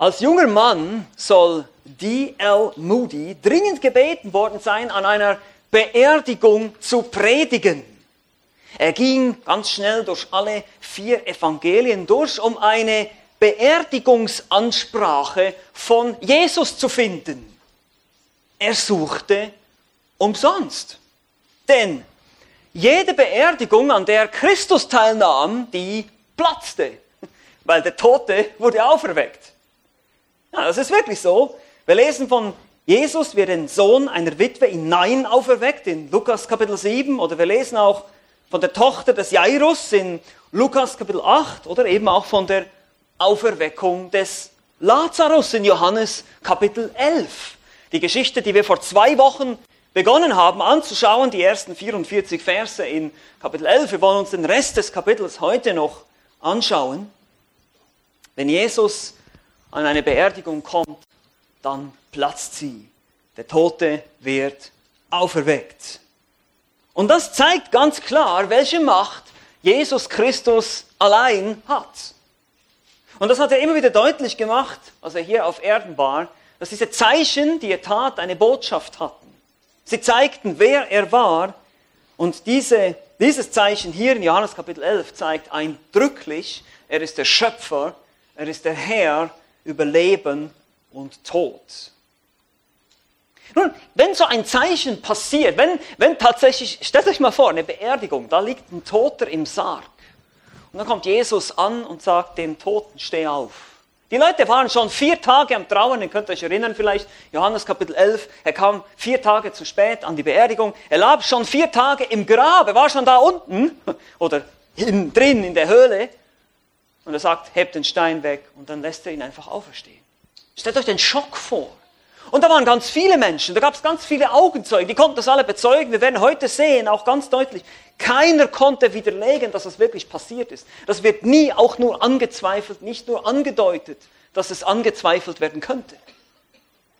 Als junger Mann soll D.L. Moody dringend gebeten worden sein, an einer Beerdigung zu predigen. Er ging ganz schnell durch alle vier Evangelien durch, um eine Beerdigungsansprache von Jesus zu finden. Er suchte umsonst. Denn jede Beerdigung, an der Christus teilnahm, die platzte, weil der Tote wurde auferweckt. Ja, das ist wirklich so. Wir lesen von Jesus, wie den Sohn einer Witwe in Nein auferweckt, in Lukas Kapitel 7, oder wir lesen auch von der Tochter des Jairus in Lukas Kapitel 8, oder eben auch von der Auferweckung des Lazarus in Johannes Kapitel 11. Die Geschichte, die wir vor zwei Wochen begonnen haben anzuschauen, die ersten 44 Verse in Kapitel 11. Wir wollen uns den Rest des Kapitels heute noch anschauen. Wenn Jesus an eine Beerdigung kommt, dann platzt sie. Der Tote wird auferweckt. Und das zeigt ganz klar, welche Macht Jesus Christus allein hat. Und das hat er immer wieder deutlich gemacht, als er hier auf Erden war, dass diese Zeichen, die er tat, eine Botschaft hatten. Sie zeigten, wer er war. Und diese, dieses Zeichen hier in Johannes Kapitel 11 zeigt eindrücklich, er ist der Schöpfer, er ist der Herr über Leben und Tod. Nun, wenn so ein Zeichen passiert, wenn, wenn tatsächlich, stellt euch mal vor, eine Beerdigung, da liegt ein Toter im Sarg. Und dann kommt Jesus an und sagt dem Toten, steh auf. Die Leute waren schon vier Tage am Trauern, ihr könnt euch erinnern vielleicht, Johannes Kapitel 11, er kam vier Tage zu spät an die Beerdigung, er lag schon vier Tage im Grab, er war schon da unten oder innen drin in der Höhle und er sagt, hebt den Stein weg und dann lässt er ihn einfach auferstehen. Stellt euch den Schock vor. Und da waren ganz viele Menschen, da gab es ganz viele Augenzeugen, die konnten das alle bezeugen. Wir werden heute sehen, auch ganz deutlich, keiner konnte widerlegen, dass das wirklich passiert ist. Das wird nie auch nur angezweifelt, nicht nur angedeutet, dass es angezweifelt werden könnte.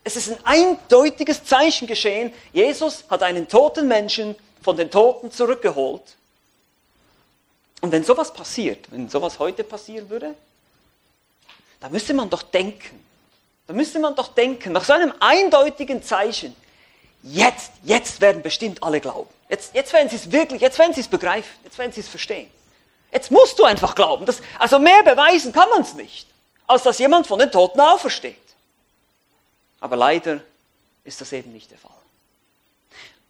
Es ist ein eindeutiges Zeichen geschehen. Jesus hat einen toten Menschen von den Toten zurückgeholt. Und wenn sowas passiert, wenn sowas heute passieren würde, dann müsste man doch denken, da müsste man doch denken, nach so einem eindeutigen Zeichen, jetzt, jetzt werden bestimmt alle glauben. Jetzt, jetzt werden sie es wirklich, jetzt werden sie es begreifen, jetzt werden sie es verstehen. Jetzt musst du einfach glauben. Das, also mehr beweisen kann man es nicht, als dass jemand von den Toten aufersteht. Aber leider ist das eben nicht der Fall.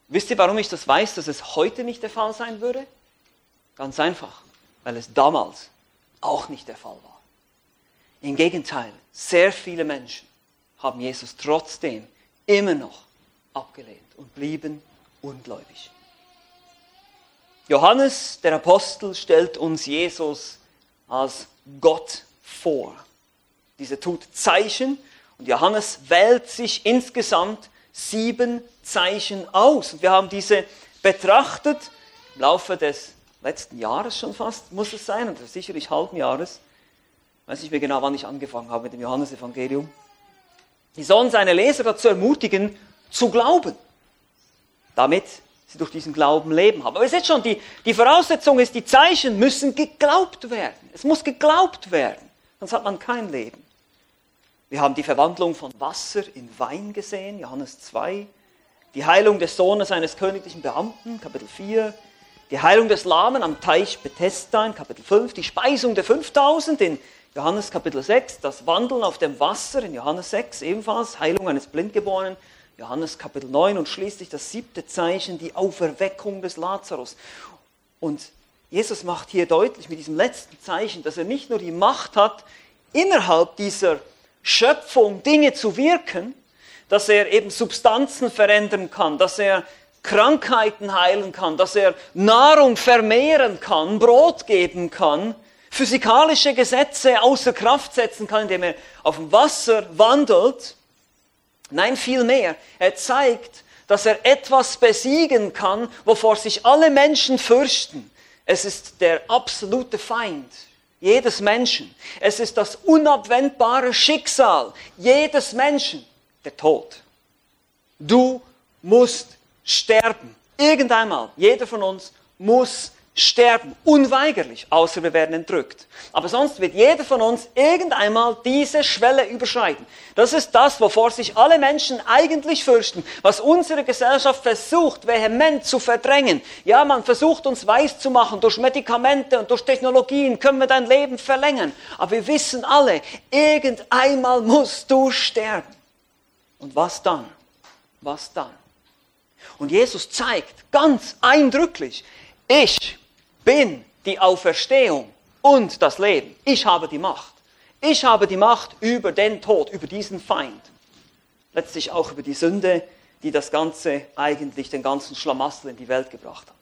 Wisst ihr, warum ich das weiß, dass es heute nicht der Fall sein würde? Ganz einfach, weil es damals auch nicht der Fall war. Im Gegenteil, sehr viele Menschen haben Jesus trotzdem immer noch abgelehnt und blieben ungläubig. Johannes, der Apostel, stellt uns Jesus als Gott vor. Dieser tut Zeichen und Johannes wählt sich insgesamt sieben Zeichen aus. Und wir haben diese betrachtet im Laufe des letzten Jahres schon fast, muss es sein, oder sicherlich halben Jahres. Weiß nicht mehr genau, wann ich angefangen habe mit dem Johannesevangelium. Die sollen seine Leser dazu ermutigen, zu glauben, damit sie durch diesen Glauben leben haben. Aber ihr seht schon, die, die Voraussetzung ist, die Zeichen müssen geglaubt werden. Es muss geglaubt werden, sonst hat man kein Leben. Wir haben die Verwandlung von Wasser in Wein gesehen, Johannes 2. Die Heilung des Sohnes eines königlichen Beamten, Kapitel 4. Die Heilung des Lahmen am Teich Bethesda in Kapitel 5. Die Speisung der 5000 in Johannes Kapitel 6, das Wandeln auf dem Wasser in Johannes 6 ebenfalls, Heilung eines Blindgeborenen, Johannes Kapitel 9 und schließlich das siebte Zeichen, die Auferweckung des Lazarus. Und Jesus macht hier deutlich mit diesem letzten Zeichen, dass er nicht nur die Macht hat, innerhalb dieser Schöpfung Dinge zu wirken, dass er eben Substanzen verändern kann, dass er Krankheiten heilen kann, dass er Nahrung vermehren kann, Brot geben kann, physikalische Gesetze außer Kraft setzen kann, indem er auf dem Wasser wandelt. Nein, vielmehr, er zeigt, dass er etwas besiegen kann, wovor sich alle Menschen fürchten. Es ist der absolute Feind jedes Menschen. Es ist das unabwendbare Schicksal jedes Menschen, der Tod. Du musst sterben. Irgendeinmal, jeder von uns muss sterben, unweigerlich, außer wir werden entrückt. Aber sonst wird jeder von uns irgendeinmal diese Schwelle überschreiten. Das ist das, wovor sich alle Menschen eigentlich fürchten, was unsere Gesellschaft versucht, vehement zu verdrängen. Ja, man versucht uns weiszumachen, durch Medikamente und durch Technologien können wir dein Leben verlängern. Aber wir wissen alle, irgendeinmal musst du sterben. Und was dann? Was dann? Und Jesus zeigt ganz eindrücklich, ich bin die Auferstehung und das Leben. Ich habe die Macht. Ich habe die Macht über den Tod, über diesen Feind. Letztlich auch über die Sünde, die das Ganze eigentlich, den ganzen Schlamassel in die Welt gebracht hat.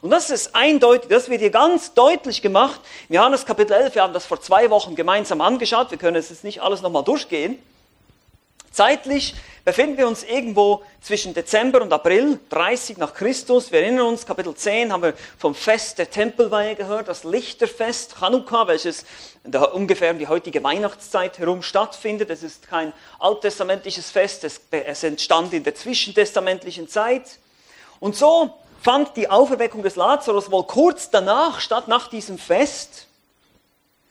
Und das ist eindeutig, das wird hier ganz deutlich gemacht. In Johannes Kapitel 11, wir haben das vor zwei Wochen gemeinsam angeschaut, wir können es jetzt nicht alles nochmal durchgehen. Zeitlich befinden wir uns irgendwo zwischen Dezember und April 30 nach Christus. Wir erinnern uns, Kapitel 10 haben wir vom Fest der Tempelweihe gehört, das Lichterfest Chanukka, welches ungefähr um die heutige Weihnachtszeit herum stattfindet. Es ist kein alttestamentliches Fest, es, es entstand in der zwischentestamentlichen Zeit. Und so fand die Auferweckung des Lazarus wohl kurz danach statt, nach diesem Fest.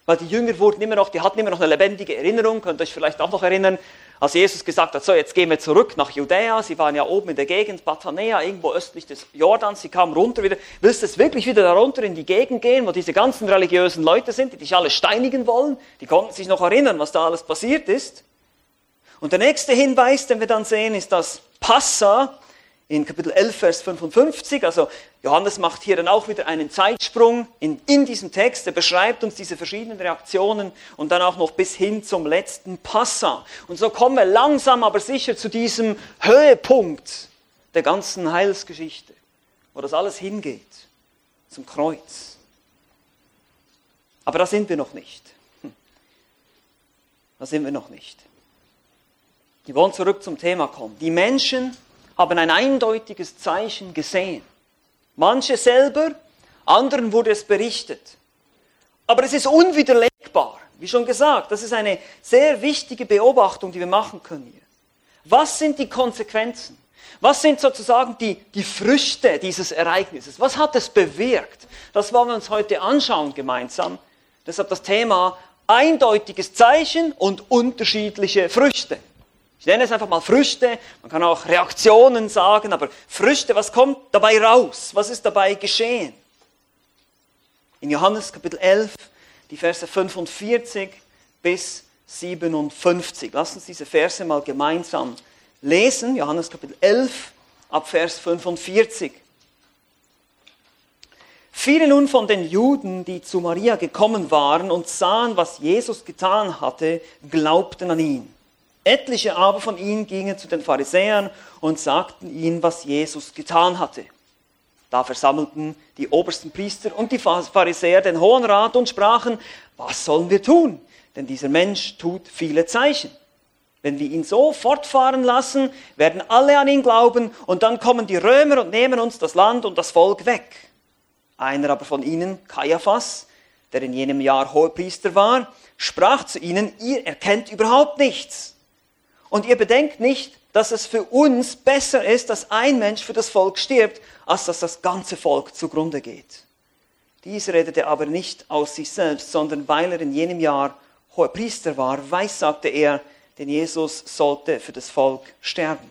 Weil die Jünger wurden immer noch, die hatten immer noch eine lebendige Erinnerung, könnt ihr euch vielleicht auch noch erinnern, als Jesus gesagt hat, so jetzt gehen wir zurück nach Judäa, sie waren ja oben in der Gegend Bethania, irgendwo östlich des Jordans, sie kamen runter wieder, willst du jetzt wirklich wieder darunter in die Gegend gehen, wo diese ganzen religiösen Leute sind, die dich alle steinigen wollen? Die konnten sich noch erinnern, was da alles passiert ist. Und der nächste Hinweis, den wir dann sehen, ist das Passa, in Kapitel 11, Vers 55. Also Johannes macht hier dann auch wieder einen Zeitsprung in, in diesem Text. Er beschreibt uns diese verschiedenen Reaktionen und dann auch noch bis hin zum letzten Passa. Und so kommen wir langsam aber sicher zu diesem Höhepunkt der ganzen Heilsgeschichte, wo das alles hingeht, zum Kreuz. Aber da sind wir noch nicht. Hm. Da sind wir noch nicht. Wir wollen zurück zum Thema kommen. Die Menschen haben ein eindeutiges Zeichen gesehen. Manche selber, anderen wurde es berichtet. Aber es ist unwiderlegbar. Wie schon gesagt, das ist eine sehr wichtige Beobachtung, die wir machen können hier. Was sind die Konsequenzen? Was sind sozusagen die, die Früchte dieses Ereignisses? Was hat es bewirkt? Das wollen wir uns heute anschauen gemeinsam. Deshalb das Thema eindeutiges Zeichen und unterschiedliche Früchte. Ich nenne es einfach mal Früchte. Man kann auch Reaktionen sagen, aber Früchte, was kommt dabei raus? Was ist dabei geschehen? In Johannes Kapitel 11, die Verse 45 bis 57. Lass uns diese Verse mal gemeinsam lesen. Johannes Kapitel 11, ab Vers 45. Viele nun von den Juden, die zu Maria gekommen waren und sahen, was Jesus getan hatte, glaubten an ihn. Etliche aber von ihnen gingen zu den Pharisäern und sagten ihnen, was Jesus getan hatte. Da versammelten die obersten Priester und die Pharisäer den Hohen Rat und sprachen, was sollen wir tun? Denn dieser Mensch tut viele Zeichen. Wenn wir ihn so fortfahren lassen, werden alle an ihn glauben und dann kommen die Römer und nehmen uns das Land und das Volk weg. Einer aber von ihnen, Kaiaphas, der in jenem Jahr Hohepriester war, sprach zu ihnen, ihr erkennt überhaupt nichts und ihr bedenkt nicht, dass es für uns besser ist, dass ein Mensch für das Volk stirbt, als dass das ganze Volk zugrunde geht. Dies redete aber nicht aus sich selbst, sondern weil er in jenem Jahr hoher Priester war, weissagte er, denn Jesus sollte für das Volk sterben.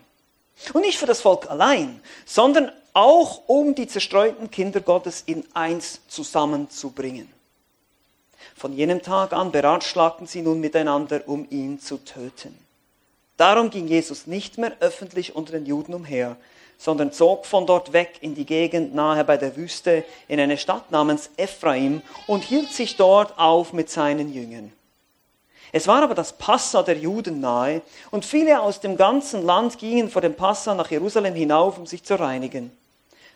Und nicht für das Volk allein, sondern auch um die zerstreuten Kinder Gottes in eins zusammenzubringen. Von jenem Tag an beratschlagten sie nun miteinander, um ihn zu töten. Darum ging Jesus nicht mehr öffentlich unter den Juden umher, sondern zog von dort weg in die Gegend nahe bei der Wüste in eine Stadt namens Ephraim und hielt sich dort auf mit seinen Jüngern. Es war aber das Passa der Juden nahe, und viele aus dem ganzen Land gingen vor dem Passa nach Jerusalem hinauf, um sich zu reinigen.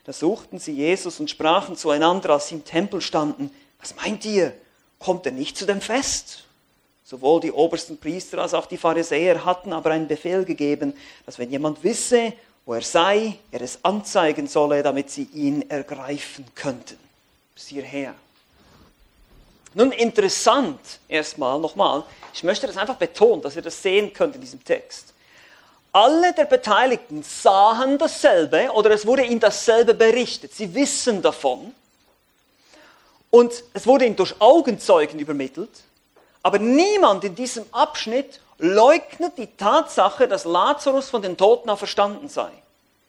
Da suchten sie Jesus und sprachen zueinander, als sie im Tempel standen, was meint ihr? Kommt er nicht zu dem Fest? Sowohl die obersten Priester als auch die Pharisäer hatten aber einen Befehl gegeben, dass wenn jemand wisse, wo er sei, er es anzeigen solle, damit sie ihn ergreifen könnten. Bis hierher. Nun interessant, erstmal nochmal, ich möchte das einfach betonen, dass ihr das sehen könnt in diesem Text. alle der Beteiligten sahen dasselbe oder es wurde ihnen dasselbe berichtet. Sie wissen davon. Und es wurde ihnen durch Augenzeugen übermittelt. Aber niemand in diesem Abschnitt leugnet die Tatsache, dass Lazarus von den Toten auferstanden sei.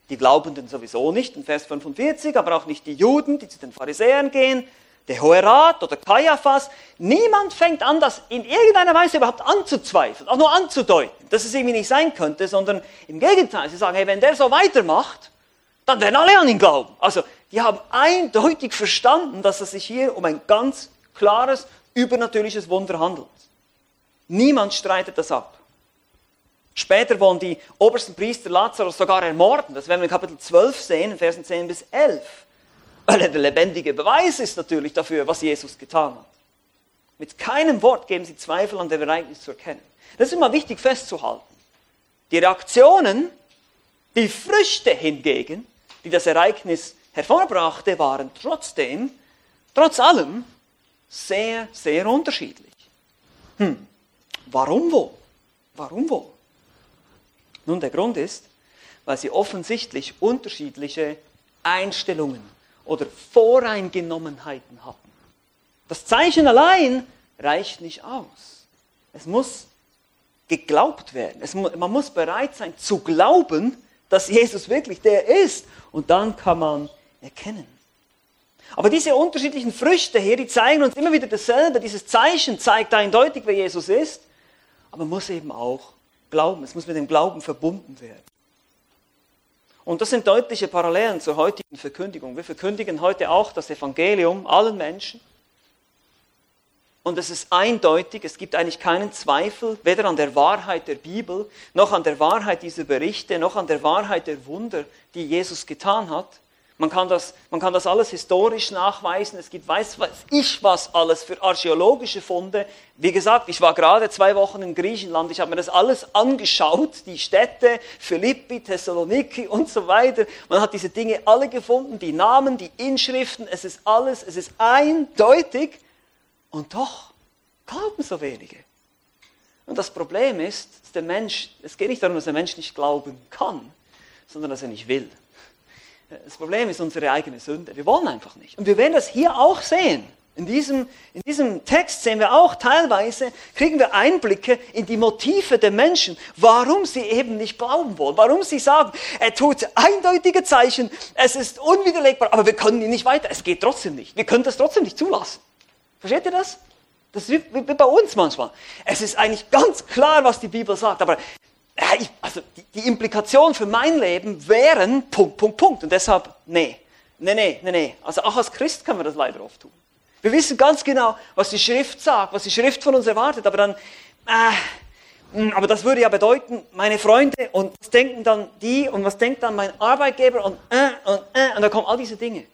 Die Glaubenden sowieso nicht, in Vers 45, aber auch nicht die Juden, die zu den Pharisäern gehen, der Hohe Rat oder Kaiaphas. Niemand fängt an, das in irgendeiner Weise überhaupt anzuzweifeln, auch nur anzudeuten, dass es irgendwie nicht sein könnte, sondern im Gegenteil, sie sagen, hey, wenn der so weitermacht, dann werden alle an ihn glauben. Also, die haben eindeutig verstanden, dass es sich hier um ein ganz klares, übernatürliches Wunder handelt. Niemand streitet das ab. Später wollen die obersten Priester Lazarus sogar ermorden. Das werden wir in Kapitel 12 sehen, in Versen 10 bis 11. Weil er der lebendige Beweis ist natürlich dafür, was Jesus getan hat. Mit keinem Wort geben sie Zweifel an dem Ereignis zu erkennen. Das ist immer wichtig festzuhalten. Die Reaktionen, die Früchte hingegen, die das Ereignis hervorbrachte, waren trotzdem, trotz allem, sehr, sehr unterschiedlich. Hm, warum wohl? Warum wohl? Nun, der Grund ist, weil sie offensichtlich unterschiedliche Einstellungen oder Voreingenommenheiten hatten. Das Zeichen allein reicht nicht aus. Es muss geglaubt werden. Es, man muss bereit sein zu glauben, dass Jesus wirklich der ist. Und dann kann man erkennen. Aber diese unterschiedlichen Früchte hier, die zeigen uns immer wieder dasselbe. Dieses Zeichen zeigt eindeutig, wer Jesus ist. Aber man muss eben auch glauben. Es muss mit dem Glauben verbunden werden. Und das sind deutliche Parallelen zur heutigen Verkündigung. Wir verkündigen heute auch das Evangelium allen Menschen. Und es ist eindeutig, es gibt eigentlich keinen Zweifel, weder an der Wahrheit der Bibel, noch an der Wahrheit dieser Berichte, noch an der Wahrheit der Wunder, die Jesus getan hat. Man kann, das, man kann das alles historisch nachweisen. Es gibt weiß, weiß ich was alles für archäologische Funde. Wie gesagt, ich war gerade zwei Wochen in Griechenland. Ich habe mir das alles angeschaut. Die Städte, Philippi, Thessaloniki und so weiter. Man hat diese Dinge alle gefunden. Die Namen, die Inschriften. Es ist alles, es ist eindeutig. Und doch glauben so wenige. Und das Problem ist, dass der Mensch, es geht nicht darum, dass der Mensch nicht glauben kann, sondern dass er nicht will. Das Problem ist unsere eigene Sünde. Wir wollen einfach nicht. Und wir werden das hier auch sehen. In diesem, in diesem Text sehen wir auch teilweise, kriegen wir Einblicke in die Motive der Menschen, warum sie eben nicht glauben wollen, warum sie sagen, er tut eindeutige Zeichen, es ist unwiderlegbar, aber wir können ihn nicht weiter, es geht trotzdem nicht. Wir können das trotzdem nicht zulassen. Versteht ihr das? Das ist wie, bei uns manchmal. Es ist eigentlich ganz klar, was die Bibel sagt, aber also die, die, Implikation für mein Leben wären Punkt, Punkt, Punkt. Und deshalb, nee, nee, nee, nee, nee. Also auch als Christ können wir das leider oft tun. Wir wissen ganz genau, was die Schrift sagt, was die Schrift von uns erwartet, aber dann, äh, aber das würde ja bedeuten, meine Freunde, und was denken dann die, und was denkt dann mein Arbeitgeber, und äh, und äh, und da kommen all diese Dinge.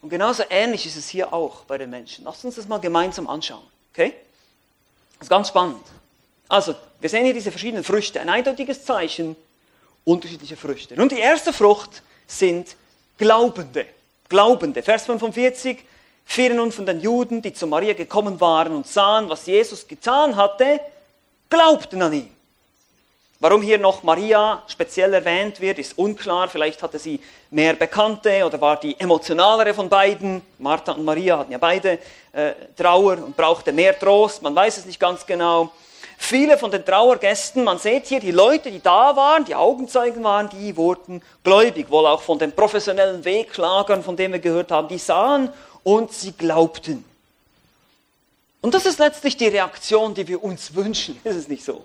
Und genauso ähnlich ist es hier auch bei den Menschen. Lasst uns das mal gemeinsam anschauen. Okay? Das ist ganz spannend. Also, wir sehen hier diese verschiedenen Früchte. Ein eindeutiges Zeichen, unterschiedliche Früchte. Nun, die erste Frucht sind Glaubende. Glaubende. Vers 45. Viele nun von den Juden, die zu Maria gekommen waren und sahen, was Jesus getan hatte, glaubten an ihn. Warum hier noch Maria speziell erwähnt wird, ist unklar. Vielleicht hatte sie mehr Bekannte oder war die emotionalere von beiden. Martha und Maria hatten ja beide äh, Trauer und brauchte mehr Trost. Man weiß es nicht ganz genau. Viele von den Trauergästen, man sieht hier, die Leute, die da waren, die Augenzeugen waren, die wurden gläubig, wohl auch von den professionellen Wegklagern, von denen wir gehört haben, die sahen und sie glaubten. Und das ist letztlich die Reaktion, die wir uns wünschen, ist es nicht so?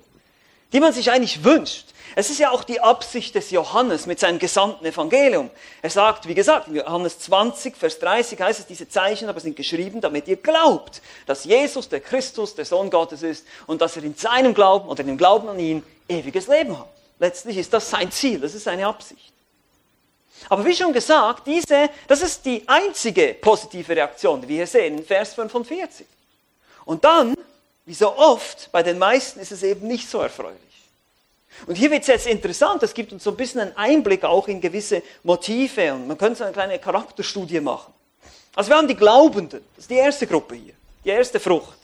Die man sich eigentlich wünscht. Es ist ja auch die Absicht des Johannes mit seinem gesamten Evangelium. Er sagt, wie gesagt, in Johannes 20, Vers 30 heißt es, diese Zeichen aber sind geschrieben, damit ihr glaubt, dass Jesus der Christus, der Sohn Gottes ist und dass er in seinem Glauben oder in dem Glauben an ihn ewiges Leben hat. Letztlich ist das sein Ziel, das ist seine Absicht. Aber wie schon gesagt, diese, das ist die einzige positive Reaktion, die wir hier sehen, in Vers 45. Und dann, wie so oft, bei den meisten ist es eben nicht so erfreulich. Und hier wird es jetzt interessant, es gibt uns so ein bisschen einen Einblick auch in gewisse Motive und man könnte so eine kleine Charakterstudie machen. Also wir haben die Glaubenden, das ist die erste Gruppe hier, die erste Frucht.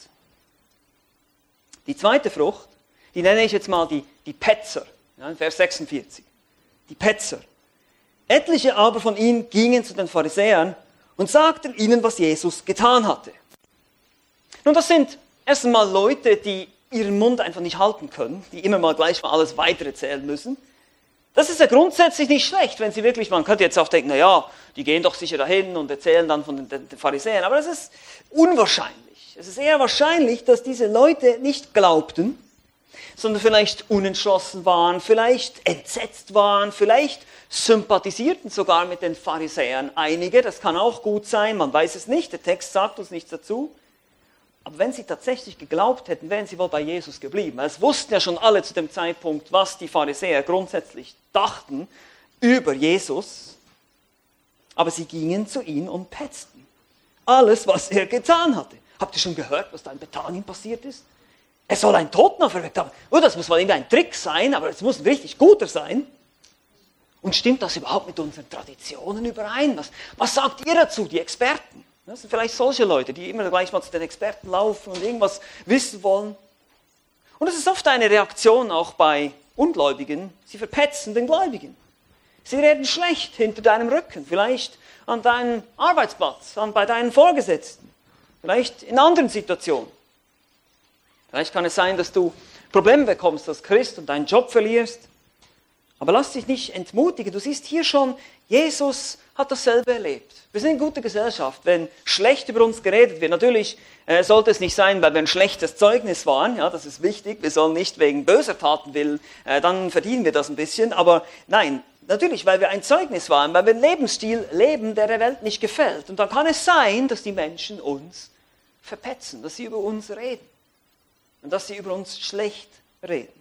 Die zweite Frucht, die nenne ich jetzt mal die, die Petzer. Ja, Vers 46. Die Petzer. Etliche aber von ihnen gingen zu den Pharisäern und sagten ihnen, was Jesus getan hatte. Nun, das sind erst einmal Leute, die ihren Mund einfach nicht halten können, die immer mal gleich mal alles weitererzählen müssen. Das ist ja grundsätzlich nicht schlecht, wenn sie wirklich, man könnte jetzt auch denken, na ja, die gehen doch sicher dahin und erzählen dann von den, den Pharisäern, aber das ist unwahrscheinlich. Es ist eher wahrscheinlich, dass diese Leute nicht glaubten, sondern vielleicht unentschlossen waren, vielleicht entsetzt waren, vielleicht sympathisierten sogar mit den Pharisäern einige, das kann auch gut sein, man weiß es nicht, der Text sagt uns nichts dazu. Aber wenn sie tatsächlich geglaubt hätten, wären sie wohl bei Jesus geblieben. Es wussten ja schon alle zu dem Zeitpunkt, was die Pharisäer grundsätzlich dachten über Jesus. Aber sie gingen zu ihm und petzten. Alles, was er getan hatte. Habt ihr schon gehört, was da in Bethanien passiert ist? Er soll einen Toten auferweckt haben. Oh, das muss wohl irgendwie ein Trick sein, aber es muss ein richtig guter sein. Und stimmt das überhaupt mit unseren Traditionen überein? Was, was sagt ihr dazu, die Experten? Das sind vielleicht solche Leute, die immer gleich mal zu den Experten laufen und irgendwas wissen wollen. Und es ist oft eine Reaktion auch bei Ungläubigen. Sie verpetzen den Gläubigen. Sie reden schlecht hinter deinem Rücken, vielleicht an deinem Arbeitsplatz, an, bei deinen Vorgesetzten, vielleicht in anderen Situationen. Vielleicht kann es sein, dass du Probleme bekommst als Christ und deinen Job verlierst. Aber lass dich nicht entmutigen. Du siehst hier schon, Jesus hat dasselbe erlebt. Wir sind in guter Gesellschaft, wenn schlecht über uns geredet wird. Natürlich äh, sollte es nicht sein, weil wir ein schlechtes Zeugnis waren. Ja, das ist wichtig. Wir sollen nicht wegen böser Taten willen, äh, dann verdienen wir das ein bisschen. Aber nein, natürlich, weil wir ein Zeugnis waren, weil wir einen Lebensstil leben, der der Welt nicht gefällt. Und dann kann es sein, dass die Menschen uns verpetzen, dass sie über uns reden und dass sie über uns schlecht reden.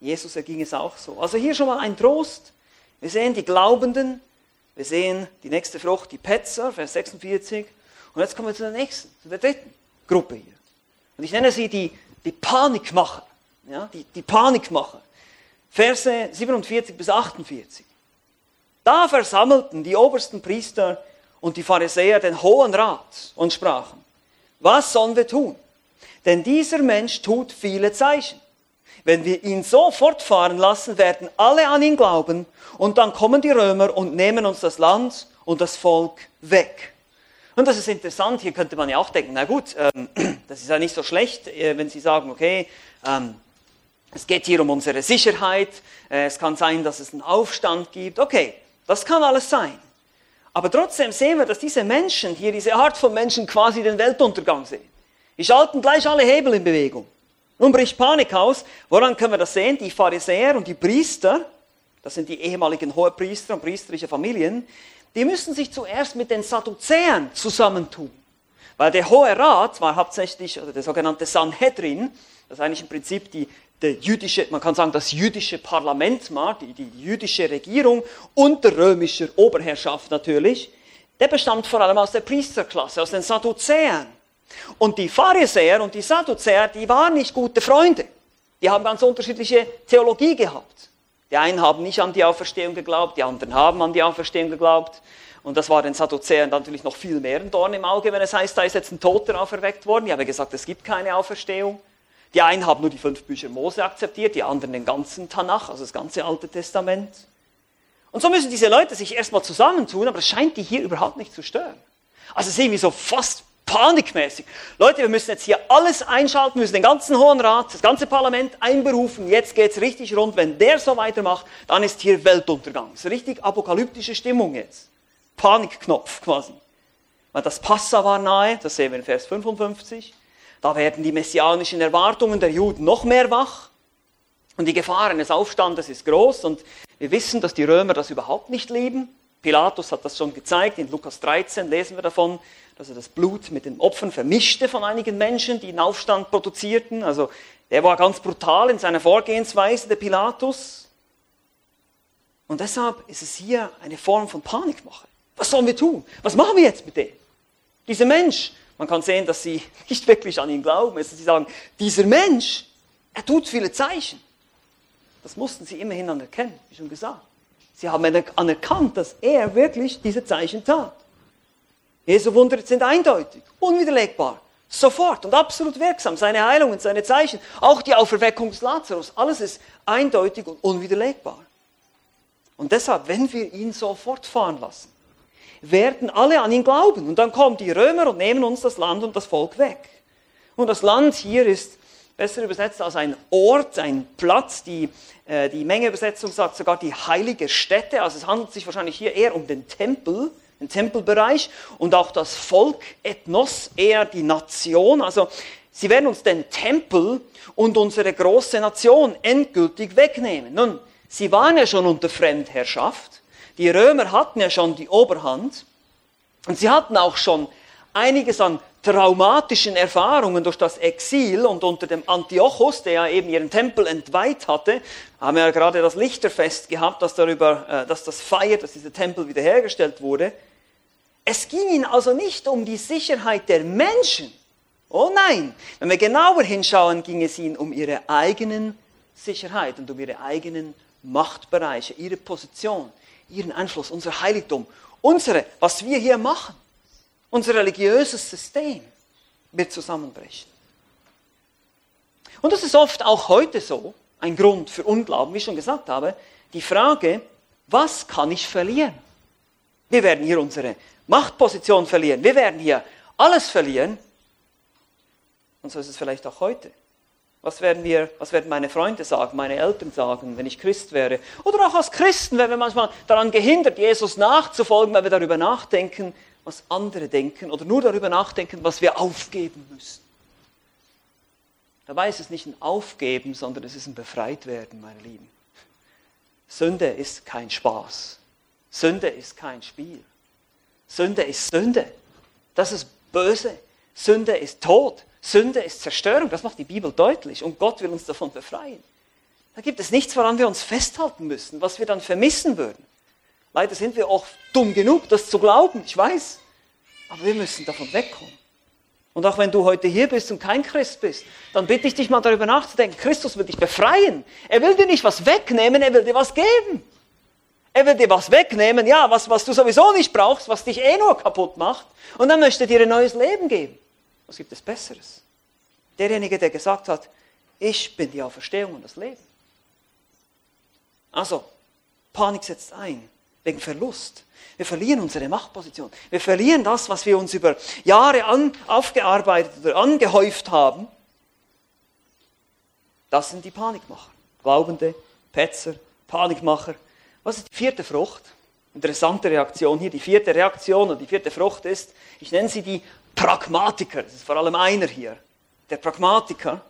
Jesus erging es auch so. Also hier schon mal ein Trost. Wir sehen die Glaubenden, wir sehen die nächste Frucht, die Petzer, Vers 46. Und jetzt kommen wir zu der nächsten, zu der dritten Gruppe hier. Und ich nenne sie die, die Panikmacher. Ja, die, die Panikmacher. Verse 47 bis 48. Da versammelten die obersten Priester und die Pharisäer den Hohen Rat und sprachen, was sollen wir tun? Denn dieser Mensch tut viele Zeichen. Wenn wir ihn so fortfahren lassen, werden alle an ihn glauben und dann kommen die Römer und nehmen uns das Land und das Volk weg. Und das ist interessant, hier könnte man ja auch denken, na gut, ähm, das ist ja nicht so schlecht, äh, wenn Sie sagen, okay, ähm, es geht hier um unsere Sicherheit, äh, es kann sein, dass es einen Aufstand gibt, okay, das kann alles sein. Aber trotzdem sehen wir, dass diese Menschen hier, diese Art von Menschen quasi den Weltuntergang sehen. Die schalten gleich alle Hebel in Bewegung. Nun bricht Panik aus. Woran können wir das sehen? Die Pharisäer und die Priester, das sind die ehemaligen Hohepriester und priesterliche Familien, die müssen sich zuerst mit den Sadduzäern zusammentun. Weil der Hohe Rat war hauptsächlich, oder der sogenannte Sanhedrin, das ist eigentlich im Prinzip die, der jüdische, man kann sagen, das jüdische Parlament war, die, die jüdische Regierung unter römischer Oberherrschaft natürlich, der bestand vor allem aus der Priesterklasse, aus den Sadduzäern. Und die Pharisäer und die Sadduzäer, die waren nicht gute Freunde. Die haben ganz unterschiedliche Theologie gehabt. Die einen haben nicht an die Auferstehung geglaubt, die anderen haben an die Auferstehung geglaubt. Und das war den Sadduzäern natürlich noch viel mehr ein Dorn im Auge, wenn es heißt, da ist jetzt ein Toter auferweckt worden. Die haben gesagt, es gibt keine Auferstehung. Die einen haben nur die fünf Bücher Mose akzeptiert, die anderen den ganzen Tanach, also das ganze Alte Testament. Und so müssen diese Leute sich erstmal zusammentun, aber es scheint die hier überhaupt nicht zu stören. Also es ist irgendwie so fast panikmäßig. Leute, wir müssen jetzt hier alles einschalten, müssen den ganzen Hohen Rat, das ganze Parlament einberufen. Jetzt geht es richtig rund. Wenn der so weitermacht, dann ist hier Weltuntergang. Das ist richtig apokalyptische Stimmung jetzt. Panikknopf quasi. Weil das Passa war nahe, das sehen wir in Vers 55. Da werden die messianischen Erwartungen der Juden noch mehr wach. Und die Gefahr eines Aufstandes ist groß. Und wir wissen, dass die Römer das überhaupt nicht lieben. Pilatus hat das schon gezeigt. In Lukas 13 lesen wir davon, dass er das Blut mit den Opfern vermischte von einigen Menschen, die einen Aufstand produzierten. Also der war ganz brutal in seiner Vorgehensweise, der Pilatus. Und deshalb ist es hier eine Form von Panikmache. Was sollen wir tun? Was machen wir jetzt mit dem? Dieser Mensch, man kann sehen, dass sie nicht wirklich an ihn glauben. Also sie sagen, dieser Mensch, er tut viele Zeichen. Das mussten sie immerhin anerkennen, wie schon gesagt. Sie haben anerkannt, dass er wirklich diese Zeichen tat. Jesu Wunder sind eindeutig, unwiderlegbar. Sofort und absolut wirksam. Seine Heilungen, seine Zeichen, auch die Auferweckung des Lazarus, alles ist eindeutig und unwiderlegbar. Und deshalb, wenn wir ihn so fortfahren lassen, werden alle an ihn glauben. Und dann kommen die Römer und nehmen uns das Land und das Volk weg. Und das Land hier ist besser übersetzt als ein Ort, ein Platz. Die, äh, die Mengeübersetzung sagt sogar die heilige Stätte. Also es handelt sich wahrscheinlich hier eher um den Tempel, den Tempelbereich und auch das Volk, Ethnos, eher die Nation. Also sie werden uns den Tempel und unsere große Nation endgültig wegnehmen. Nun, sie waren ja schon unter Fremdherrschaft. Die Römer hatten ja schon die Oberhand und sie hatten auch schon einiges an traumatischen Erfahrungen durch das Exil und unter dem Antiochus, der ja eben ihren Tempel entweiht hatte, haben wir ja gerade das Lichterfest gehabt, das darüber, äh, dass das feiert, dass dieser Tempel wiederhergestellt wurde. Es ging ihnen also nicht um die Sicherheit der Menschen. Oh nein, wenn wir genauer hinschauen, ging es ihnen um ihre eigenen Sicherheit und um ihre eigenen Machtbereiche, ihre Position, ihren Einfluss, unser Heiligtum, unsere, was wir hier machen. Unser religiöses System wird zusammenbrechen. Und das ist oft auch heute so, ein Grund für Unglauben, wie ich schon gesagt habe, die Frage, was kann ich verlieren? Wir werden hier unsere Machtposition verlieren, wir werden hier alles verlieren. Und so ist es vielleicht auch heute. Was werden, wir, was werden meine Freunde sagen, meine Eltern sagen, wenn ich Christ wäre? Oder auch als Christen werden wir manchmal daran gehindert, Jesus nachzufolgen, weil wir darüber nachdenken, was andere denken oder nur darüber nachdenken, was wir aufgeben müssen. Dabei ist es nicht ein Aufgeben, sondern es ist ein Befreitwerden, meine Lieben. Sünde ist kein Spaß. Sünde ist kein Spiel. Sünde ist Sünde. Das ist böse. Sünde ist Tod. Sünde ist Zerstörung. Das macht die Bibel deutlich. Und Gott will uns davon befreien. Da gibt es nichts, woran wir uns festhalten müssen, was wir dann vermissen würden. Leider sind wir oft dumm genug, das zu glauben, ich weiß. Aber wir müssen davon wegkommen. Und auch wenn du heute hier bist und kein Christ bist, dann bitte ich dich mal darüber nachzudenken. Christus will dich befreien. Er will dir nicht was wegnehmen, er will dir was geben. Er will dir was wegnehmen, ja, was, was du sowieso nicht brauchst, was dich eh nur kaputt macht. Und dann möchte er dir ein neues Leben geben. Was gibt es Besseres? Derjenige, der gesagt hat, ich bin die Auferstehung und das Leben. Also, Panik setzt ein wegen Verlust. Wir verlieren unsere Machtposition. Wir verlieren das, was wir uns über Jahre an, aufgearbeitet oder angehäuft haben. Das sind die Panikmacher. Glaubende, Petzer, Panikmacher. Was ist die vierte Frucht? Interessante Reaktion hier. Die vierte Reaktion und die vierte Frucht ist, ich nenne sie die Pragmatiker. Das ist vor allem einer hier. Der Pragmatiker,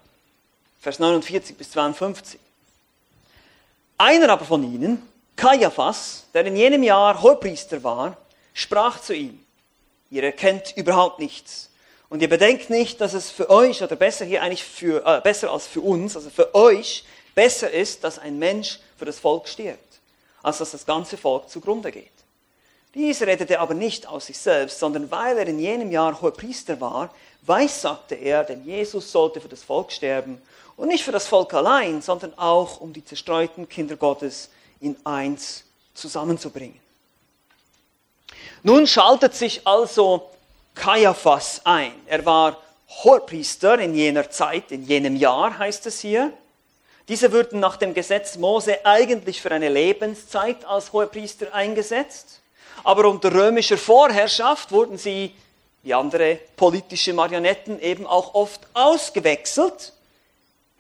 Vers 49 bis 52. Einer aber von ihnen, Kaiaphas, der in jenem Jahr Hohepriester war, sprach zu ihm, ihr erkennt überhaupt nichts. Und ihr bedenkt nicht, dass es für euch, oder besser hier eigentlich für, äh, besser als für uns, also für euch besser ist, dass ein Mensch für das Volk stirbt, als dass das ganze Volk zugrunde geht. Dies redete aber nicht aus sich selbst, sondern weil er in jenem Jahr Hohepriester war, weissagte er, denn Jesus sollte für das Volk sterben und nicht für das Volk allein, sondern auch um die zerstreuten Kinder Gottes in eins zusammenzubringen. Nun schaltet sich also Kaiaphas ein. Er war Hohepriester in jener Zeit, in jenem Jahr heißt es hier. Diese würden nach dem Gesetz Mose eigentlich für eine Lebenszeit als Hohepriester eingesetzt, aber unter römischer Vorherrschaft wurden sie, wie andere politische Marionetten, eben auch oft ausgewechselt,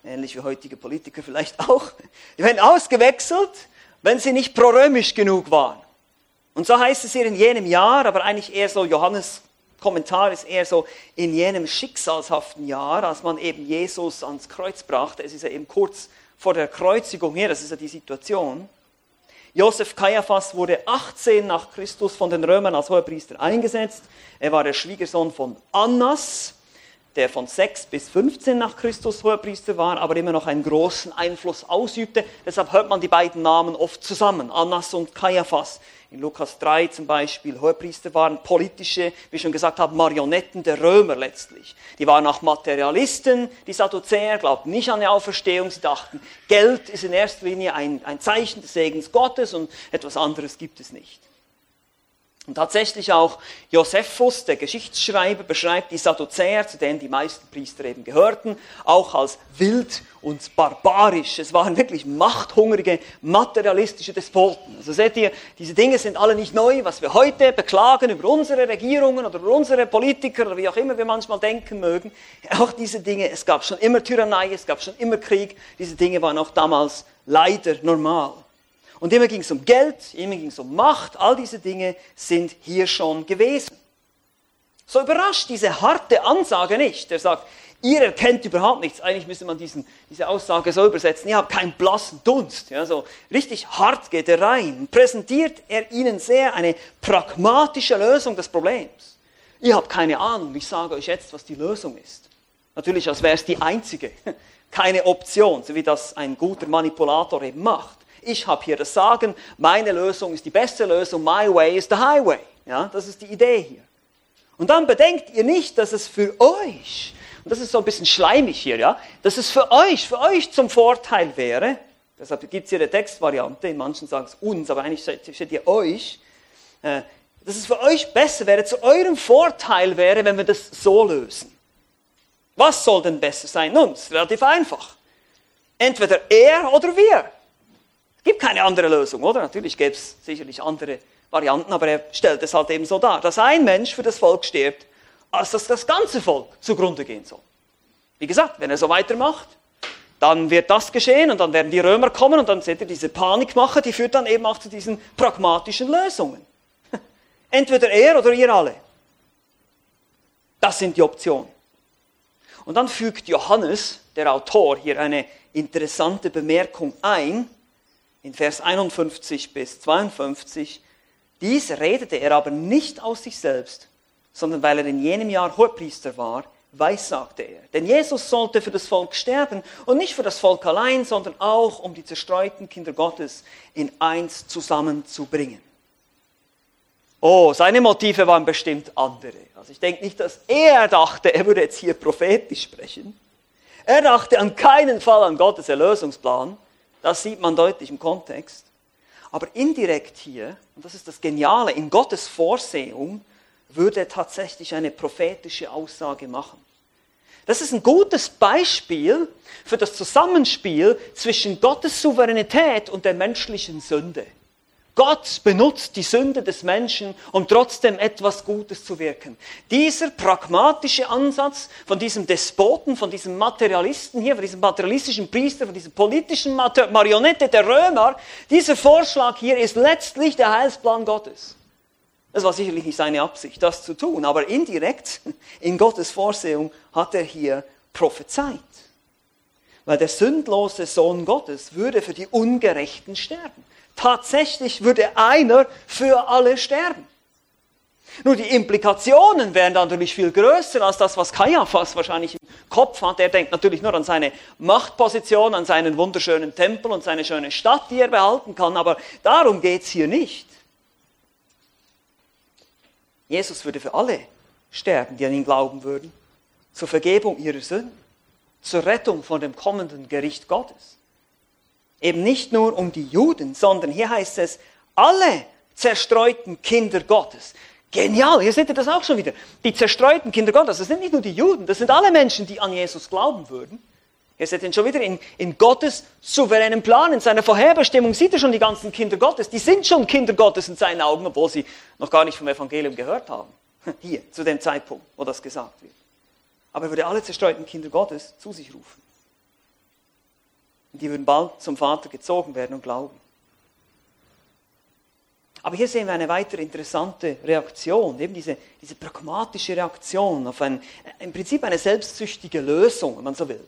ähnlich wie heutige Politiker vielleicht auch, die werden ausgewechselt wenn sie nicht prorömisch genug waren. Und so heißt es hier in jenem Jahr, aber eigentlich eher so, Johannes Kommentar ist eher so in jenem schicksalshaften Jahr, als man eben Jesus ans Kreuz brachte. Es ist ja eben kurz vor der Kreuzigung hier, das ist ja die Situation. Josef Kaiaphas wurde 18 nach Christus von den Römern als Hohepriester eingesetzt. Er war der Schwiegersohn von Annas, der von 6 bis 15 nach Christus Hohepriester war, aber immer noch einen großen Einfluss ausübte. Deshalb hört man die beiden Namen oft zusammen, Annas und Kaiaphas. In Lukas 3 zum Beispiel, Hohepriester waren politische, wie schon gesagt habe, Marionetten der Römer letztlich. Die waren auch Materialisten, die Sadduzäer, glaubten nicht an die Auferstehung, sie dachten, Geld ist in erster Linie ein, ein Zeichen des Segens Gottes und etwas anderes gibt es nicht. Und tatsächlich auch Josephus, der Geschichtsschreiber, beschreibt die Sadduzäer, zu denen die meisten Priester eben gehörten, auch als wild und barbarisch. Es waren wirklich machthungrige, materialistische Despoten. Also seht ihr, diese Dinge sind alle nicht neu, was wir heute beklagen über unsere Regierungen oder über unsere Politiker oder wie auch immer wir manchmal denken mögen. Auch diese Dinge, es gab schon immer Tyrannei, es gab schon immer Krieg. Diese Dinge waren auch damals leider normal. Und immer ging es um Geld, immer ging es um Macht, all diese Dinge sind hier schon gewesen. So überrascht diese harte Ansage nicht. Er sagt, ihr erkennt überhaupt nichts. Eigentlich müsste man diesen, diese Aussage so übersetzen, ihr habt keinen blassen Dunst. Ja, so richtig hart geht er rein. Präsentiert er ihnen sehr eine pragmatische Lösung des Problems. Ihr habt keine Ahnung, ich sage euch jetzt, was die Lösung ist. Natürlich, als wäre es die einzige. Keine Option, so wie das ein guter Manipulator eben macht ich habe hier das Sagen, meine Lösung ist die beste Lösung, my way is the highway. Ja, das ist die Idee hier. Und dann bedenkt ihr nicht, dass es für euch, und das ist so ein bisschen schleimig hier, ja, dass es für euch, für euch zum Vorteil wäre, deshalb gibt es hier eine Textvariante, in manchen sagen es uns, aber eigentlich steht hier euch, äh, dass es für euch besser wäre, zu eurem Vorteil wäre, wenn wir das so lösen. Was soll denn besser sein? Nun, es ist relativ einfach. Entweder er oder wir. Es gibt keine andere Lösung, oder? Natürlich gäbe es sicherlich andere Varianten, aber er stellt es halt eben so dar, dass ein Mensch für das Volk stirbt, als dass das ganze Volk zugrunde gehen soll. Wie gesagt, wenn er so weitermacht, dann wird das geschehen und dann werden die Römer kommen und dann seht ihr diese Panikmache, die führt dann eben auch zu diesen pragmatischen Lösungen. Entweder er oder ihr alle. Das sind die Optionen. Und dann fügt Johannes, der Autor, hier eine interessante Bemerkung ein, in Vers 51 bis 52, dies redete er aber nicht aus sich selbst, sondern weil er in jenem Jahr Hohepriester war, weissagte er. Denn Jesus sollte für das Volk sterben und nicht für das Volk allein, sondern auch um die zerstreuten Kinder Gottes in eins zusammenzubringen. Oh, seine Motive waren bestimmt andere. Also ich denke nicht, dass er dachte, er würde jetzt hier prophetisch sprechen. Er dachte an keinen Fall an Gottes Erlösungsplan, das sieht man deutlich im Kontext. Aber indirekt hier, und das ist das Geniale, in Gottes Vorsehung würde er tatsächlich eine prophetische Aussage machen. Das ist ein gutes Beispiel für das Zusammenspiel zwischen Gottes Souveränität und der menschlichen Sünde. Gott benutzt die Sünde des Menschen, um trotzdem etwas Gutes zu wirken. Dieser pragmatische Ansatz von diesem Despoten, von diesem Materialisten hier, von diesem materialistischen Priester, von dieser politischen Marionette der Römer, dieser Vorschlag hier ist letztlich der Heilsplan Gottes. Das war sicherlich nicht seine Absicht, das zu tun, aber indirekt in Gottes Vorsehung hat er hier prophezeit. Weil der sündlose Sohn Gottes würde für die Ungerechten sterben. Tatsächlich würde einer für alle sterben. Nur die Implikationen wären natürlich viel größer als das, was Kaiaphas wahrscheinlich im Kopf hat. Er denkt natürlich nur an seine Machtposition, an seinen wunderschönen Tempel und seine schöne Stadt, die er behalten kann. Aber darum geht es hier nicht. Jesus würde für alle sterben, die an ihn glauben würden, zur Vergebung ihrer Sünden, zur Rettung von dem kommenden Gericht Gottes eben nicht nur um die Juden, sondern hier heißt es, alle zerstreuten Kinder Gottes. Genial, hier seht ihr das auch schon wieder. Die zerstreuten Kinder Gottes, das sind nicht nur die Juden, das sind alle Menschen, die an Jesus glauben würden. Ihr seht ihn schon wieder in, in Gottes souveränen Plan, in seiner Vorherbestimmung sieht er schon die ganzen Kinder Gottes. Die sind schon Kinder Gottes in seinen Augen, obwohl sie noch gar nicht vom Evangelium gehört haben. Hier, zu dem Zeitpunkt, wo das gesagt wird. Aber er würde alle zerstreuten Kinder Gottes zu sich rufen. Und die würden bald zum Vater gezogen werden und glauben. Aber hier sehen wir eine weitere interessante Reaktion, eben diese, diese pragmatische Reaktion auf ein, im Prinzip eine selbstsüchtige Lösung, wenn man so will.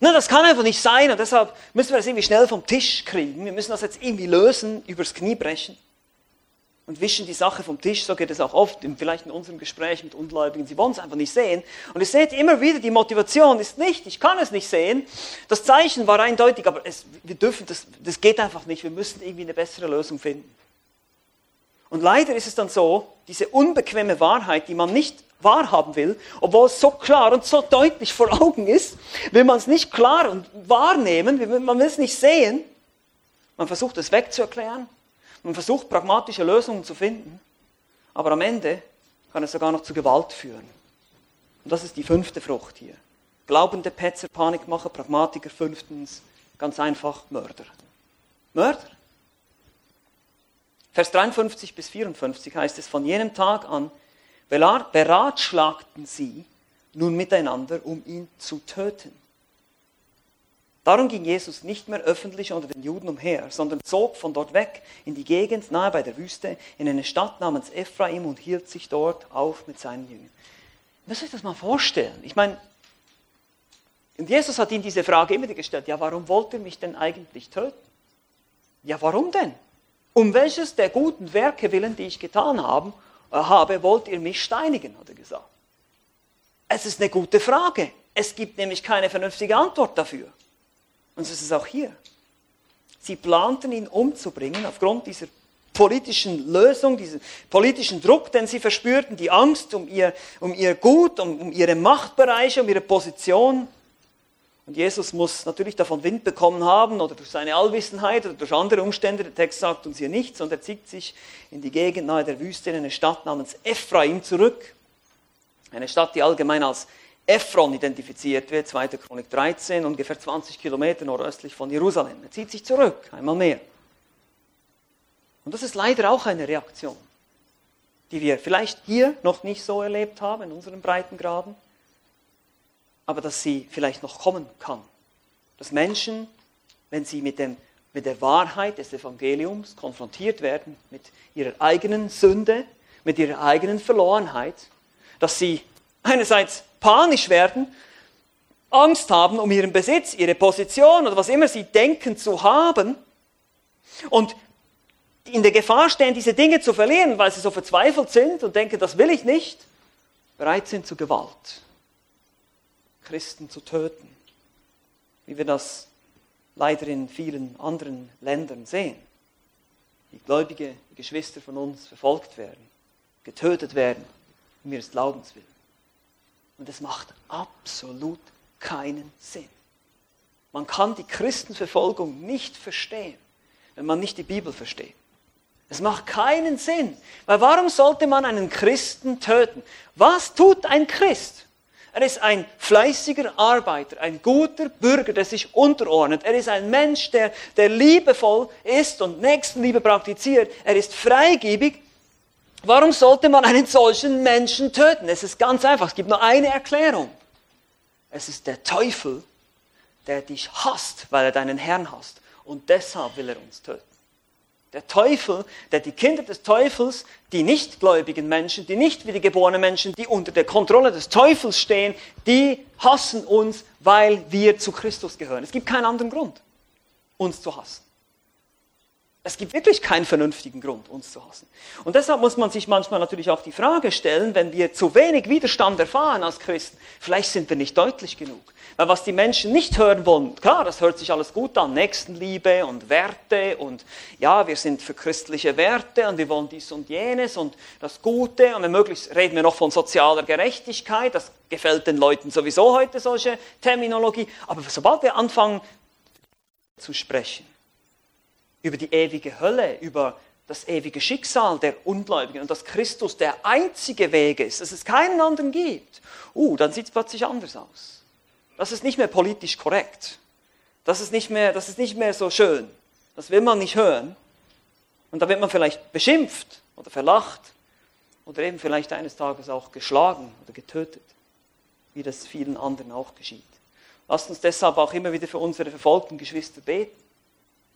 Na, das kann einfach nicht sein und deshalb müssen wir das irgendwie schnell vom Tisch kriegen. Wir müssen das jetzt irgendwie lösen, übers Knie brechen und wischen die Sache vom Tisch. So geht es auch oft, vielleicht in unserem Gespräch mit Ungläubigen. Sie wollen es einfach nicht sehen. Und ihr seht immer wieder, die Motivation ist nicht, ich kann es nicht sehen. Das Zeichen war eindeutig, aber es, wir dürfen das, das geht einfach nicht. Wir müssen irgendwie eine bessere Lösung finden. Und leider ist es dann so, diese unbequeme Wahrheit, die man nicht wahrhaben will, obwohl es so klar und so deutlich vor Augen ist, will man es nicht klar und wahrnehmen, man will es nicht sehen. Man versucht es wegzuerklären, man versucht pragmatische Lösungen zu finden. aber am Ende kann es sogar noch zu Gewalt führen. Und das ist die fünfte Frucht hier. Glaubende Petzer, Panikmacher, Pragmatiker, fünftens, ganz einfach Mörder. Mörder. Vers 53 bis 54 heißt es, von jenem Tag an beratschlagten sie nun miteinander, um ihn zu töten. Darum ging Jesus nicht mehr öffentlich unter den Juden umher, sondern zog von dort weg in die Gegend nahe bei der Wüste, in eine Stadt namens Ephraim und hielt sich dort auf mit seinen Jüngern. Müsst ihr euch das mal vorstellen? Ich meine, und Jesus hat ihm diese Frage immer wieder gestellt, ja, warum wollt ihr mich denn eigentlich töten? Ja, warum denn? Um welches der guten Werke willen, die ich getan haben, äh, habe, wollt ihr mich steinigen, hat er gesagt. Es ist eine gute Frage. Es gibt nämlich keine vernünftige Antwort dafür. Und so ist es auch hier. Sie planten ihn umzubringen aufgrund dieser politischen Lösung, diesen politischen Druck, den sie verspürten, die Angst um ihr, um ihr Gut, um, um ihre Machtbereiche, um ihre Position. Und Jesus muss natürlich davon Wind bekommen haben oder durch seine Allwissenheit oder durch andere Umstände. Der Text sagt uns hier nichts und er zieht sich in die Gegend nahe der Wüste in eine Stadt namens Ephraim zurück. Eine Stadt, die allgemein als Ephron identifiziert wird, 2. Chronik 13, ungefähr 20 Kilometer nordöstlich von Jerusalem. Er zieht sich zurück, einmal mehr. Und das ist leider auch eine Reaktion, die wir vielleicht hier noch nicht so erlebt haben, in unseren Breitengraden aber dass sie vielleicht noch kommen kann. Dass Menschen, wenn sie mit, dem, mit der Wahrheit des Evangeliums konfrontiert werden, mit ihrer eigenen Sünde, mit ihrer eigenen Verlorenheit, dass sie einerseits panisch werden, Angst haben um ihren Besitz, ihre Position oder was immer sie denken zu haben und in der Gefahr stehen, diese Dinge zu verlieren, weil sie so verzweifelt sind und denken, das will ich nicht, bereit sind zu Gewalt. Christen zu töten, wie wir das leider in vielen anderen Ländern sehen. Die gläubige Geschwister von uns verfolgt werden, getötet werden, um ihres Glaubens willen. Und es macht absolut keinen Sinn. Man kann die Christenverfolgung nicht verstehen, wenn man nicht die Bibel versteht. Es macht keinen Sinn. Weil warum sollte man einen Christen töten? Was tut ein Christ? Er ist ein fleißiger Arbeiter, ein guter Bürger, der sich unterordnet. Er ist ein Mensch, der, der liebevoll ist und Nächstenliebe praktiziert. Er ist freigebig. Warum sollte man einen solchen Menschen töten? Es ist ganz einfach. Es gibt nur eine Erklärung. Es ist der Teufel, der dich hasst, weil er deinen Herrn hasst. Und deshalb will er uns töten. Der Teufel, der die Kinder des Teufels, die nichtgläubigen Menschen, die nicht wiedergeborenen Menschen, die unter der Kontrolle des Teufels stehen, die hassen uns, weil wir zu Christus gehören. Es gibt keinen anderen Grund, uns zu hassen. Es gibt wirklich keinen vernünftigen Grund, uns zu hassen. Und deshalb muss man sich manchmal natürlich auch die Frage stellen, wenn wir zu wenig Widerstand erfahren als Christen, vielleicht sind wir nicht deutlich genug. Weil was die Menschen nicht hören wollen, klar, das hört sich alles gut an, Nächstenliebe und Werte und ja, wir sind für christliche Werte und wir wollen dies und jenes und das Gute und wenn möglich reden wir noch von sozialer Gerechtigkeit, das gefällt den Leuten sowieso heute solche Terminologie, aber sobald wir anfangen zu sprechen, über die ewige Hölle, über das ewige Schicksal der Ungläubigen und dass Christus der einzige Weg ist, dass es keinen anderen gibt, uh, dann sieht es plötzlich anders aus. Das ist nicht mehr politisch korrekt. Das ist nicht mehr, das ist nicht mehr so schön. Das will man nicht hören. Und da wird man vielleicht beschimpft oder verlacht oder eben vielleicht eines Tages auch geschlagen oder getötet, wie das vielen anderen auch geschieht. Lasst uns deshalb auch immer wieder für unsere verfolgten Geschwister beten.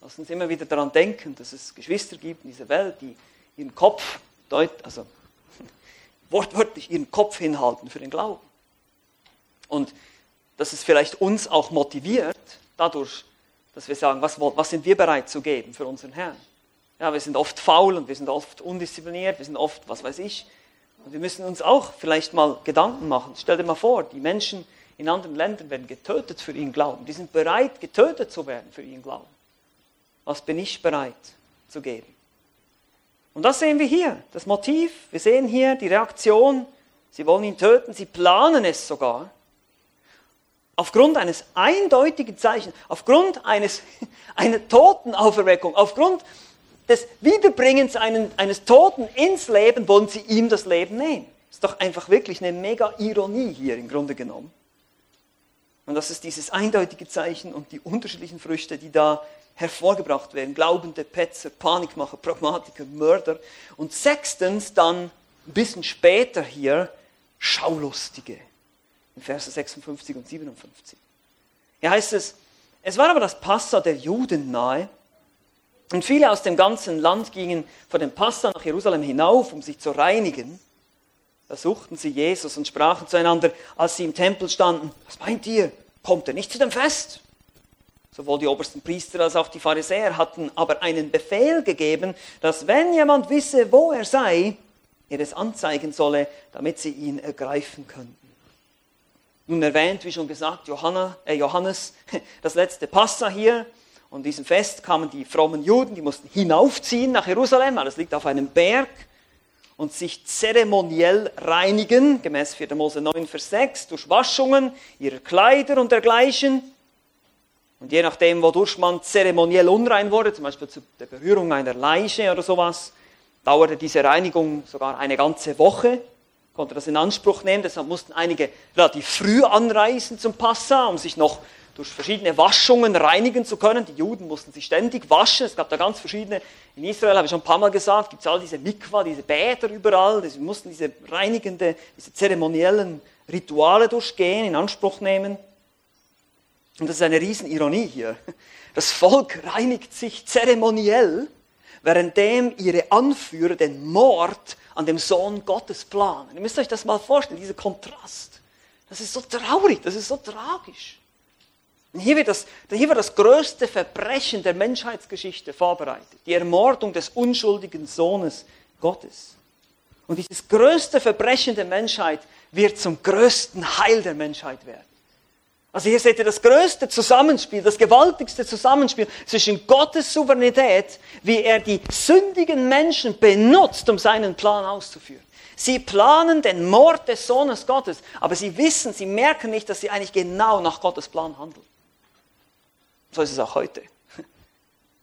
Lass uns immer wieder daran denken, dass es Geschwister gibt in dieser Welt, die ihren Kopf, deut, also wortwörtlich ihren Kopf hinhalten für den Glauben. Und dass es vielleicht uns auch motiviert, dadurch, dass wir sagen, was, was sind wir bereit zu geben für unseren Herrn? Ja, wir sind oft faul und wir sind oft undiszipliniert, wir sind oft, was weiß ich. Und wir müssen uns auch vielleicht mal Gedanken machen. Stell dir mal vor, die Menschen in anderen Ländern werden getötet für ihren Glauben. Die sind bereit, getötet zu werden für ihren Glauben was bin ich bereit zu geben? Und das sehen wir hier, das Motiv. Wir sehen hier die Reaktion. Sie wollen ihn töten, sie planen es sogar. Aufgrund eines eindeutigen Zeichens, aufgrund eines, einer Totenauferweckung, aufgrund des Wiederbringens einen, eines Toten ins Leben wollen sie ihm das Leben nehmen. Ist doch einfach wirklich eine mega Ironie hier im Grunde genommen. Und das ist dieses eindeutige Zeichen und die unterschiedlichen Früchte, die da hervorgebracht werden. Glaubende Petzer, Panikmacher, Pragmatiker, Mörder. Und sechstens dann ein bisschen später hier Schaulustige. In Verse 56 und 57. Hier heißt es, es war aber das Passa der Juden nahe. Und viele aus dem ganzen Land gingen vor dem Passa nach Jerusalem hinauf, um sich zu reinigen. Da suchten sie Jesus und sprachen zueinander, als sie im Tempel standen, was meint ihr? Kommt er nicht zu dem Fest? Sowohl die obersten Priester als auch die Pharisäer hatten aber einen Befehl gegeben, dass wenn jemand wisse, wo er sei, er es anzeigen solle, damit sie ihn ergreifen könnten. Nun erwähnt, wie schon gesagt, Johanna, äh Johannes, das letzte Passa hier. Und diesem Fest kamen die frommen Juden, die mussten hinaufziehen nach Jerusalem, weil es liegt auf einem Berg und sich zeremoniell reinigen, gemäß 4. Mose 9, Vers 6, durch Waschungen ihrer Kleider und dergleichen. Und je nachdem, wodurch man zeremoniell unrein wurde, zum Beispiel zu der Berührung einer Leiche oder sowas, dauerte diese Reinigung sogar eine ganze Woche konnte das in Anspruch nehmen. Deshalb mussten einige relativ früh anreisen zum Passa, um sich noch durch verschiedene Waschungen reinigen zu können. Die Juden mussten sich ständig waschen. Es gab da ganz verschiedene. In Israel habe ich schon ein paar Mal gesagt, gibt es all diese Mikwa, diese Bäder überall. Sie mussten diese reinigende, diese zeremoniellen Rituale durchgehen, in Anspruch nehmen. Und das ist eine Riesenironie hier. Das Volk reinigt sich zeremoniell, währenddem ihre Anführer den Mord an dem Sohn Gottes planen. Ihr müsst euch das mal vorstellen, dieser Kontrast. Das ist so traurig, das ist so tragisch. Und hier wird, das, hier wird das größte Verbrechen der Menschheitsgeschichte vorbereitet. Die Ermordung des unschuldigen Sohnes Gottes. Und dieses größte Verbrechen der Menschheit wird zum größten Heil der Menschheit werden. Also hier seht ihr das größte Zusammenspiel, das gewaltigste Zusammenspiel zwischen Gottes Souveränität, wie er die sündigen Menschen benutzt, um seinen Plan auszuführen. Sie planen den Mord des Sohnes Gottes, aber sie wissen, sie merken nicht, dass sie eigentlich genau nach Gottes Plan handeln. So ist es auch heute.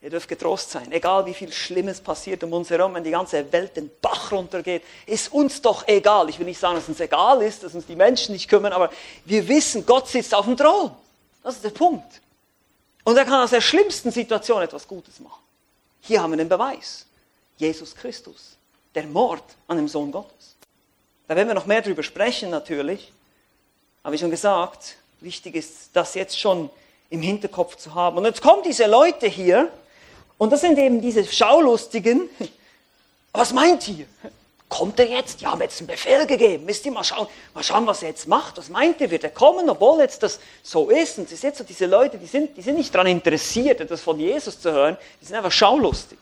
Ihr dürft getrost sein, egal wie viel Schlimmes passiert um uns herum, wenn die ganze Welt den Bach runtergeht, ist uns doch egal. Ich will nicht sagen, dass uns egal ist, dass uns die Menschen nicht kümmern, aber wir wissen, Gott sitzt auf dem Thron. Das ist der Punkt. Und er kann aus der schlimmsten Situation etwas Gutes machen. Hier haben wir den Beweis. Jesus Christus, der Mord an dem Sohn Gottes. Da werden wir noch mehr darüber sprechen natürlich. Aber wie schon gesagt, wichtig ist, das jetzt schon im Hinterkopf zu haben. Und jetzt kommen diese Leute hier, und das sind eben diese Schaulustigen. Was meint ihr? Kommt er jetzt? Die haben jetzt einen Befehl gegeben. Müsst ihr mal schauen, mal schauen, was er jetzt macht. Was meint ihr? Wird er kommen, obwohl jetzt das so ist? Und ihr seht so, diese Leute, die sind, die sind nicht daran interessiert, etwas von Jesus zu hören. Die sind einfach schaulustig.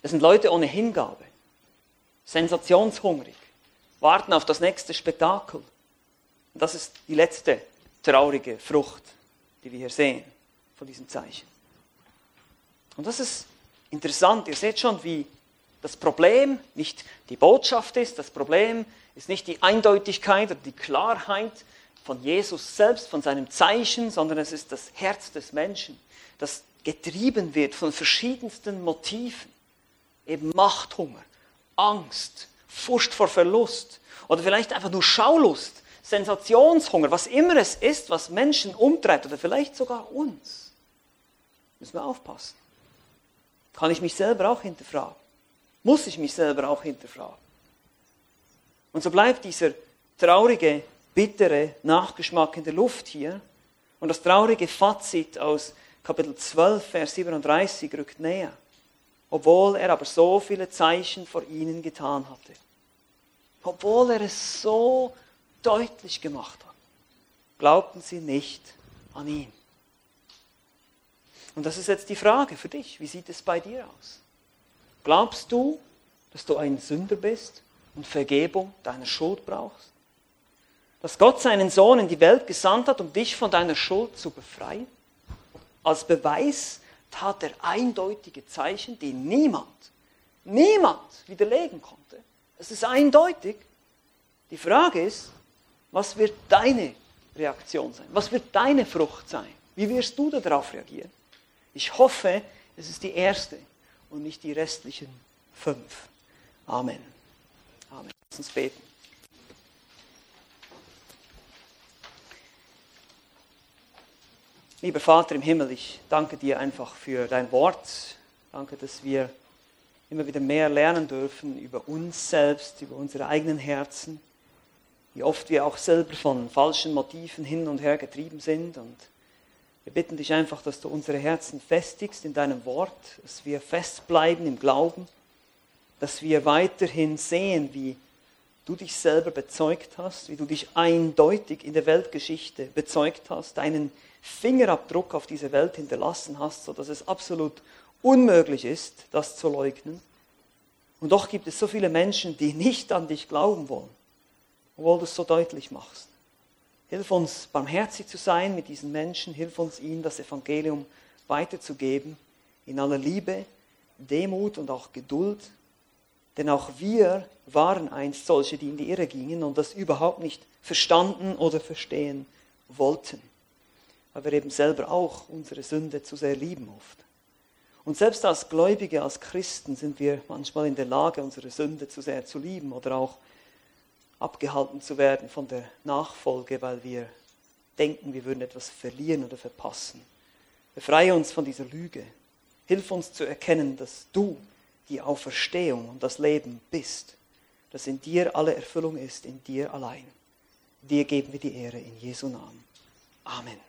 Das sind Leute ohne Hingabe. Sensationshungrig. Warten auf das nächste Spektakel. Und das ist die letzte traurige Frucht, die wir hier sehen von diesem Zeichen. Und das ist interessant. Ihr seht schon, wie das Problem nicht die Botschaft ist, das Problem ist nicht die Eindeutigkeit oder die Klarheit von Jesus selbst, von seinem Zeichen, sondern es ist das Herz des Menschen, das getrieben wird von verschiedensten Motiven. Eben Machthunger, Angst, Furcht vor Verlust oder vielleicht einfach nur Schaulust, Sensationshunger, was immer es ist, was Menschen umtreibt oder vielleicht sogar uns. Müssen wir aufpassen. Kann ich mich selber auch hinterfragen? Muss ich mich selber auch hinterfragen? Und so bleibt dieser traurige, bittere Nachgeschmack in der Luft hier. Und das traurige Fazit aus Kapitel 12, Vers 37 rückt näher. Obwohl er aber so viele Zeichen vor ihnen getan hatte. Obwohl er es so deutlich gemacht hat, glaubten sie nicht an ihn. Und das ist jetzt die Frage für dich. Wie sieht es bei dir aus? Glaubst du, dass du ein Sünder bist und Vergebung deiner Schuld brauchst? Dass Gott seinen Sohn in die Welt gesandt hat, um dich von deiner Schuld zu befreien? Als Beweis tat er eindeutige Zeichen, die niemand, niemand widerlegen konnte. Es ist eindeutig. Die Frage ist, was wird deine Reaktion sein? Was wird deine Frucht sein? Wie wirst du darauf reagieren? Ich hoffe, Es ist die erste und nicht die restlichen fünf. Amen. Amen. Lass uns beten. Lieber Vater im Himmel, ich danke dir einfach für dein Wort. Danke, dass wir immer wieder mehr lernen dürfen über uns selbst, über unsere eigenen Herzen, wie oft wir auch selber von falschen Motiven hin und her getrieben sind. Und wir bitten dich einfach, dass du unsere Herzen festigst in deinem Wort, dass wir festbleiben im Glauben, dass wir weiterhin sehen, wie du dich selber bezeugt hast, wie du dich eindeutig in der Weltgeschichte bezeugt hast, deinen Fingerabdruck auf diese Welt hinterlassen hast, sodass es absolut unmöglich ist, das zu leugnen. Und doch gibt es so viele Menschen, die nicht an dich glauben wollen, obwohl du es so deutlich machst. Hilf uns, barmherzig zu sein mit diesen Menschen, hilf uns, ihnen das Evangelium weiterzugeben, in aller Liebe, Demut und auch Geduld. Denn auch wir waren einst solche, die in die Irre gingen und das überhaupt nicht verstanden oder verstehen wollten weil wir eben selber auch unsere Sünde zu sehr lieben oft. Und selbst als Gläubige, als Christen sind wir manchmal in der Lage, unsere Sünde zu sehr zu lieben oder auch abgehalten zu werden von der Nachfolge, weil wir denken, wir würden etwas verlieren oder verpassen. Befreie uns von dieser Lüge. Hilf uns zu erkennen, dass du die Auferstehung und das Leben bist, dass in dir alle Erfüllung ist, in dir allein. Dir geben wir die Ehre in Jesu Namen. Amen.